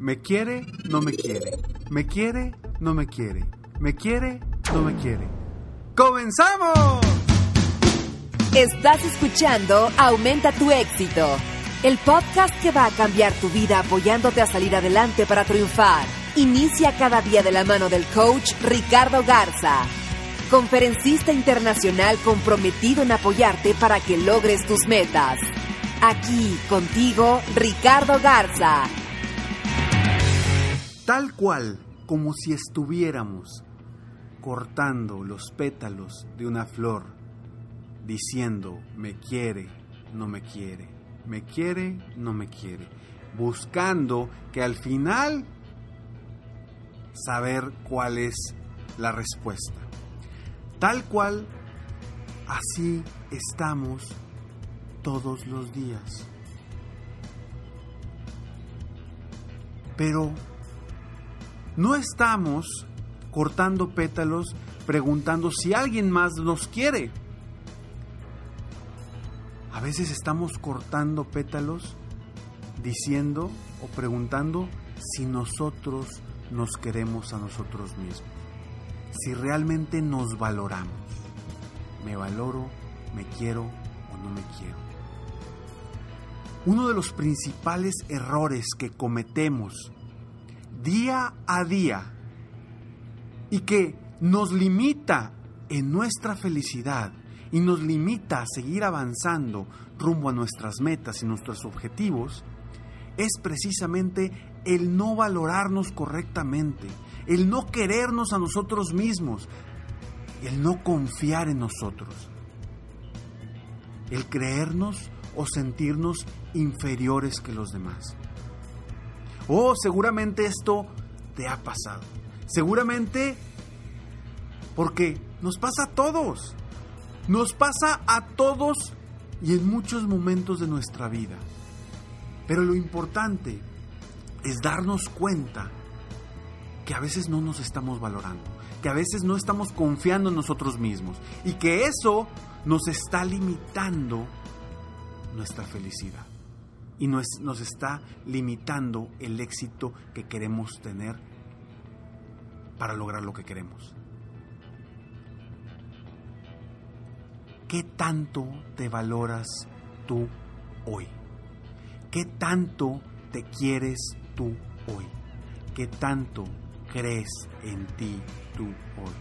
Me quiere, no me quiere. Me quiere, no me quiere. Me quiere, no me quiere. ¡Comenzamos! Estás escuchando Aumenta tu éxito, el podcast que va a cambiar tu vida apoyándote a salir adelante para triunfar. Inicia cada día de la mano del coach Ricardo Garza, conferencista internacional comprometido en apoyarte para que logres tus metas. Aquí contigo, Ricardo Garza. Tal cual como si estuviéramos cortando los pétalos de una flor, diciendo, me quiere, no me quiere, me quiere, no me quiere, buscando que al final saber cuál es la respuesta. Tal cual, así estamos todos los días. Pero no estamos cortando pétalos preguntando si alguien más nos quiere. A veces estamos cortando pétalos diciendo o preguntando si nosotros nos queremos a nosotros mismos. Si realmente nos valoramos. Me valoro, me quiero o no me quiero. Uno de los principales errores que cometemos día a día y que nos limita en nuestra felicidad y nos limita a seguir avanzando rumbo a nuestras metas y nuestros objetivos, es precisamente el no valorarnos correctamente, el no querernos a nosotros mismos, el no confiar en nosotros, el creernos o sentirnos inferiores que los demás. Oh, seguramente esto te ha pasado. Seguramente porque nos pasa a todos. Nos pasa a todos y en muchos momentos de nuestra vida. Pero lo importante es darnos cuenta que a veces no nos estamos valorando, que a veces no estamos confiando en nosotros mismos y que eso nos está limitando nuestra felicidad y nos, está limitando el éxito que queremos tener para lograr lo que queremos. ¿Qué tanto te valoras tú hoy? ¿Qué tanto te quieres tú hoy? ¿Qué tanto crees en ti tú hoy?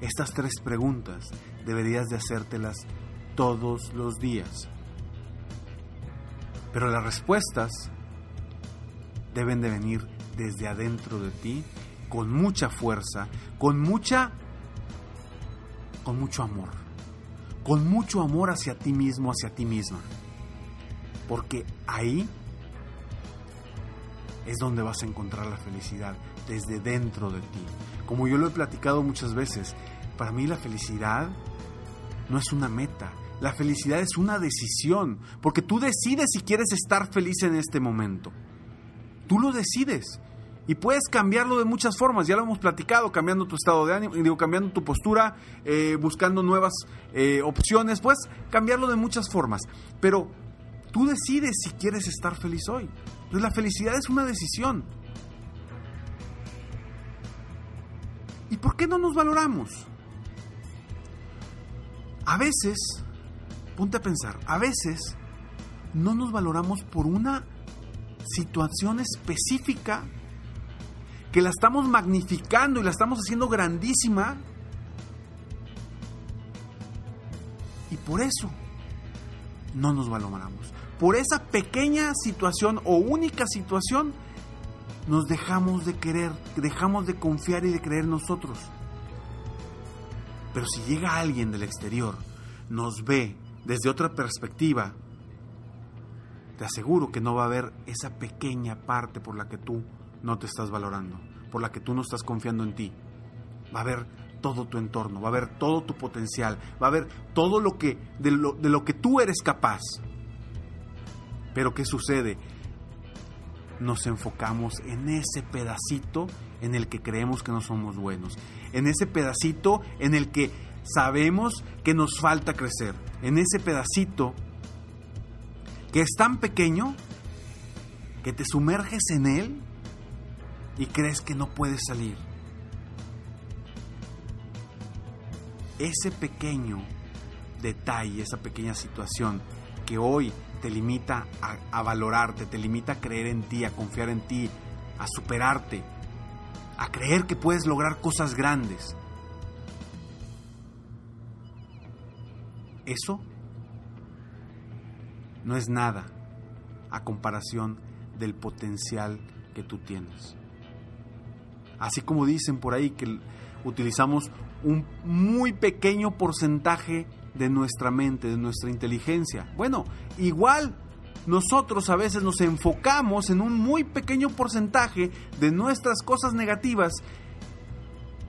Estas tres preguntas deberías de hacértelas todos los días. Pero las respuestas deben de venir desde adentro de ti con mucha fuerza, con mucha con mucho amor. Con mucho amor hacia ti mismo, hacia ti misma. Porque ahí es donde vas a encontrar la felicidad, desde dentro de ti. Como yo lo he platicado muchas veces, para mí la felicidad no es una meta, la felicidad es una decisión, porque tú decides si quieres estar feliz en este momento. Tú lo decides. Y puedes cambiarlo de muchas formas, ya lo hemos platicado, cambiando tu estado de ánimo, digo, cambiando tu postura, eh, buscando nuevas eh, opciones, puedes cambiarlo de muchas formas. Pero tú decides si quieres estar feliz hoy. Entonces la felicidad es una decisión. ¿Y por qué no nos valoramos? A veces, ponte a pensar, a veces no nos valoramos por una situación específica que la estamos magnificando y la estamos haciendo grandísima. Y por eso no nos valoramos. Por esa pequeña situación o única situación nos dejamos de querer, dejamos de confiar y de creer nosotros. Pero si llega alguien del exterior, nos ve desde otra perspectiva, te aseguro que no va a haber esa pequeña parte por la que tú no te estás valorando, por la que tú no estás confiando en ti. Va a haber todo tu entorno, va a haber todo tu potencial, va a haber todo lo que de lo, de lo que tú eres capaz. Pero ¿qué sucede? Nos enfocamos en ese pedacito en el que creemos que no somos buenos, en ese pedacito en el que sabemos que nos falta crecer, en ese pedacito que es tan pequeño que te sumerges en él y crees que no puedes salir. Ese pequeño detalle, esa pequeña situación que hoy te limita a, a, valorarte, te limita a creer en ti, a confiar en ti, a superarte, a creer que puedes lograr cosas grandes. Eso no es nada a comparación del potencial que tú tienes. Así como dicen por ahí que utilizamos un muy pequeño porcentaje de nuestra mente, de nuestra inteligencia. Bueno, igual nosotros a veces nos enfocamos en un muy pequeño porcentaje de nuestras cosas negativas,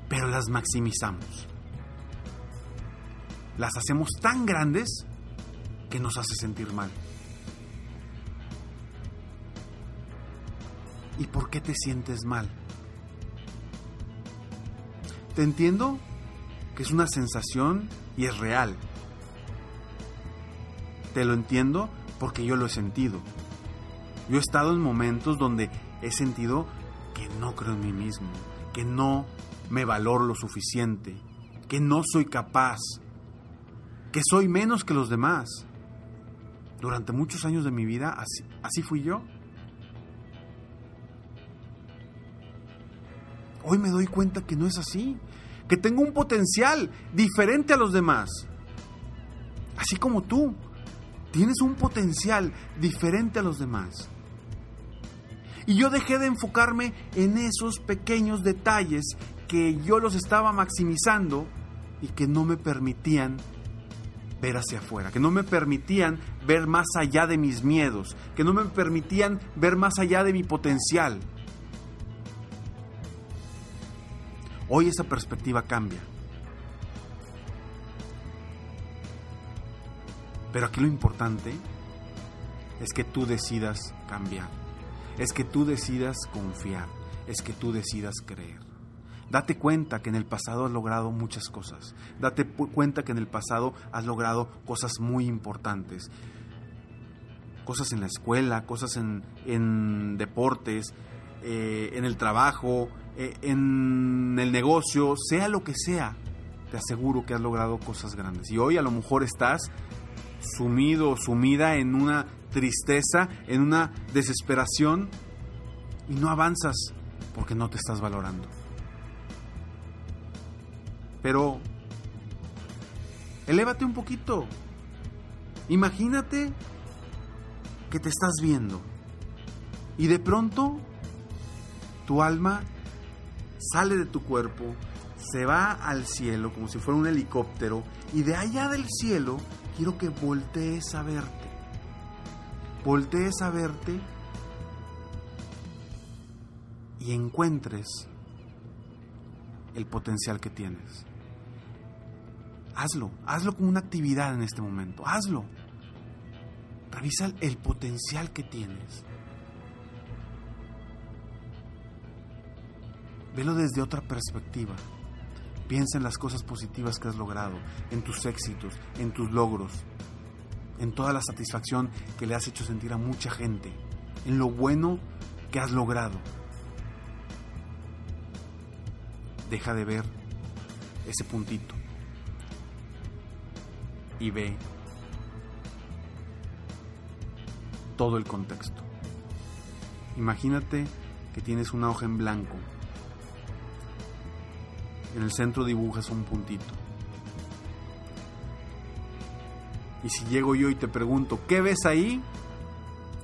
pero las maximizamos. Las hacemos tan grandes que nos hace sentir mal. ¿Y por qué te sientes mal? Te entiendo que es una sensación y es real. Te lo entiendo porque yo lo he sentido. Yo he estado en momentos donde he sentido que no creo en mí mismo, que no me valoro lo suficiente, que no soy capaz, que soy menos que los demás. Durante muchos años de mi vida así, así fui yo. Hoy me doy cuenta que no es así, que tengo un potencial diferente a los demás. Así como tú, tienes un potencial diferente a los demás. Y yo dejé de enfocarme en esos pequeños detalles que yo los estaba maximizando y que no me permitían ver hacia afuera, que no me permitían ver más allá de mis miedos, que no me permitían ver más allá de mi potencial. Hoy esa perspectiva cambia. Pero aquí lo importante es que tú decidas cambiar, es que tú decidas confiar, es que tú decidas creer. Date cuenta que en el pasado has logrado muchas cosas. Date cuenta que en el pasado has logrado cosas muy importantes. Cosas en la escuela, cosas en, en deportes, eh, en el trabajo, eh, en el negocio, sea lo que sea. Te aseguro que has logrado cosas grandes. Y hoy a lo mejor estás sumido sumida en una tristeza, en una desesperación y no avanzas porque no te estás valorando. Pero elévate un poquito. Imagínate que te estás viendo y de pronto tu alma sale de tu cuerpo, se va al cielo como si fuera un helicóptero y de allá del cielo quiero que voltees a verte. Voltees a verte y encuentres el potencial que tienes. Hazlo, hazlo como una actividad en este momento, hazlo. Revisa el potencial que tienes. Velo desde otra perspectiva. Piensa en las cosas positivas que has logrado, en tus éxitos, en tus logros, en toda la satisfacción que le has hecho sentir a mucha gente, en lo bueno que has logrado. Deja de ver ese puntito y ve todo el contexto. Imagínate que tienes una hoja en blanco En el centro dibujas un puntito. Y si llego yo y te pregunto, ¿qué ves ahí?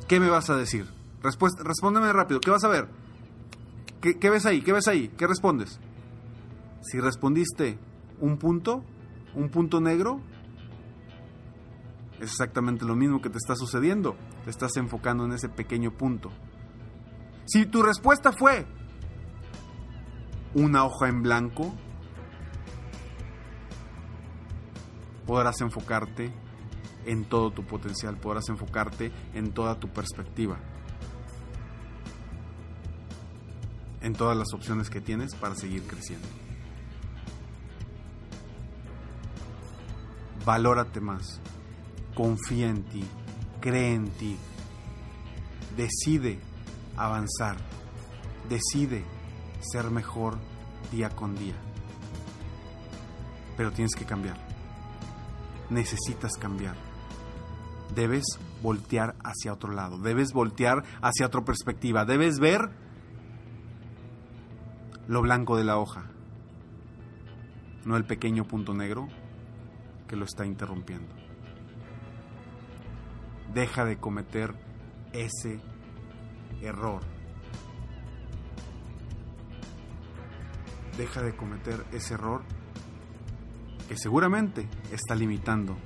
¿Qué me vas a decir? respóndeme rápido, ¿qué vas a ver? ¿Qué, ¿Qué ves ahí? ¿Qué ves ahí? ¿Qué respondes? Si respondiste un punto, un punto negro, es exactamente lo mismo que te está sucediendo. Te estás enfocando en ese pequeño punto. Si tu respuesta fue una hoja en blanco, podrás enfocarte en todo tu potencial, podrás enfocarte en toda tu perspectiva, en todas las opciones que tienes para seguir creciendo. Valórate más, confía en ti, cree en ti, decide avanzar, decide ser mejor día con día. Pero tienes que cambiar. Necesitas cambiar. Debes voltear hacia otro lado. Debes voltear hacia otra perspectiva. Debes ver lo blanco de la hoja. No el pequeño punto negro que lo está interrumpiendo. Deja de cometer ese error deja de cometer ese error que seguramente está limitando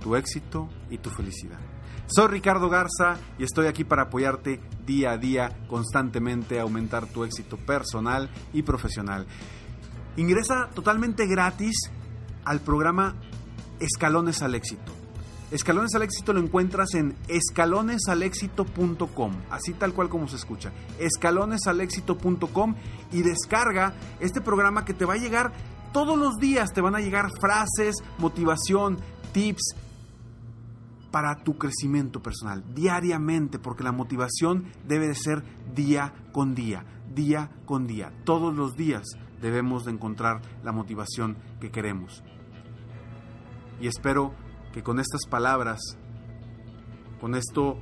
tu éxito y tu felicidad. Soy Ricardo Garza y estoy aquí para apoyarte día a día, constantemente a aumentar tu éxito personal y profesional. Ingresa totalmente gratis al programa Escalones al Éxito. Escalones al éxito lo encuentras en escalonesalexito.com, así tal cual como se escucha. Escalonesalexito.com y descarga este programa que te va a llegar todos los días, te van a llegar frases, motivación, tips para tu crecimiento personal, diariamente, porque la motivación debe de ser día con día, día con día. Todos los días debemos de encontrar la motivación que queremos. Y espero que con estas palabras, con esto,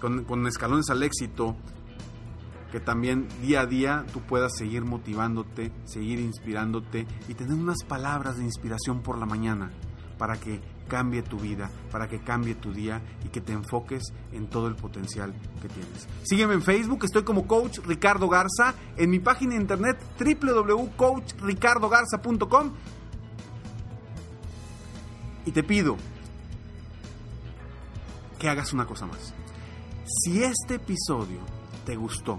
con, escalones al éxito, que también día a día tú puedas seguir motivándote, seguir inspirándote y tener unas palabras de inspiración por la mañana para que cambie tu vida, para que cambie tu día y que te enfoques en todo el potencial que tienes. Sígueme en Facebook, estoy como Coach Ricardo Garza, en mi página de internet www.coachricardogarza.com y te pido que hagas una cosa más. Si este episodio te gustó,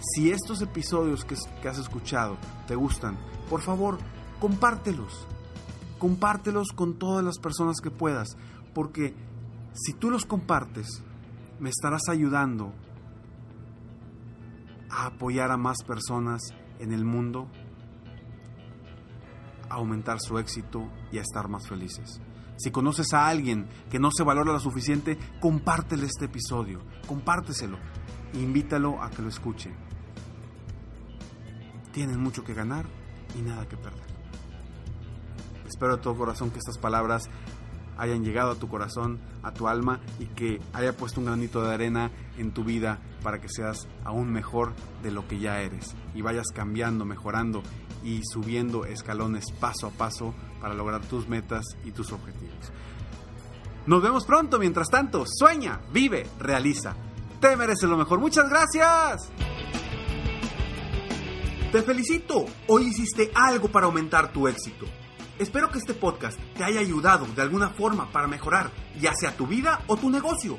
si estos episodios que, has escuchado te gustan, por favor, compártelos. Compártelos con todas las personas que puedas, porque si tú los compartes, me estarás ayudando a apoyar a más personas en el mundo, a aumentar su éxito y a estar más felices. Si conoces a alguien que no se valora lo suficiente, compártele este episodio, compárteselo, invítalo a que lo escuche. Tienes mucho que ganar y nada que perder. Espero de todo corazón que estas palabras hayan llegado a tu corazón, a tu alma y que haya puesto un granito de arena en tu vida para que seas aún mejor de lo que ya eres y vayas cambiando, mejorando y subiendo escalones paso a paso para lograr tus metas y tus objetivos. Nos vemos pronto, mientras tanto, sueña, vive, realiza. Te mereces lo mejor. Muchas gracias. Te felicito. Hoy hiciste algo para aumentar tu éxito. Espero que este podcast te haya ayudado de alguna forma para mejorar ya sea tu vida o tu negocio.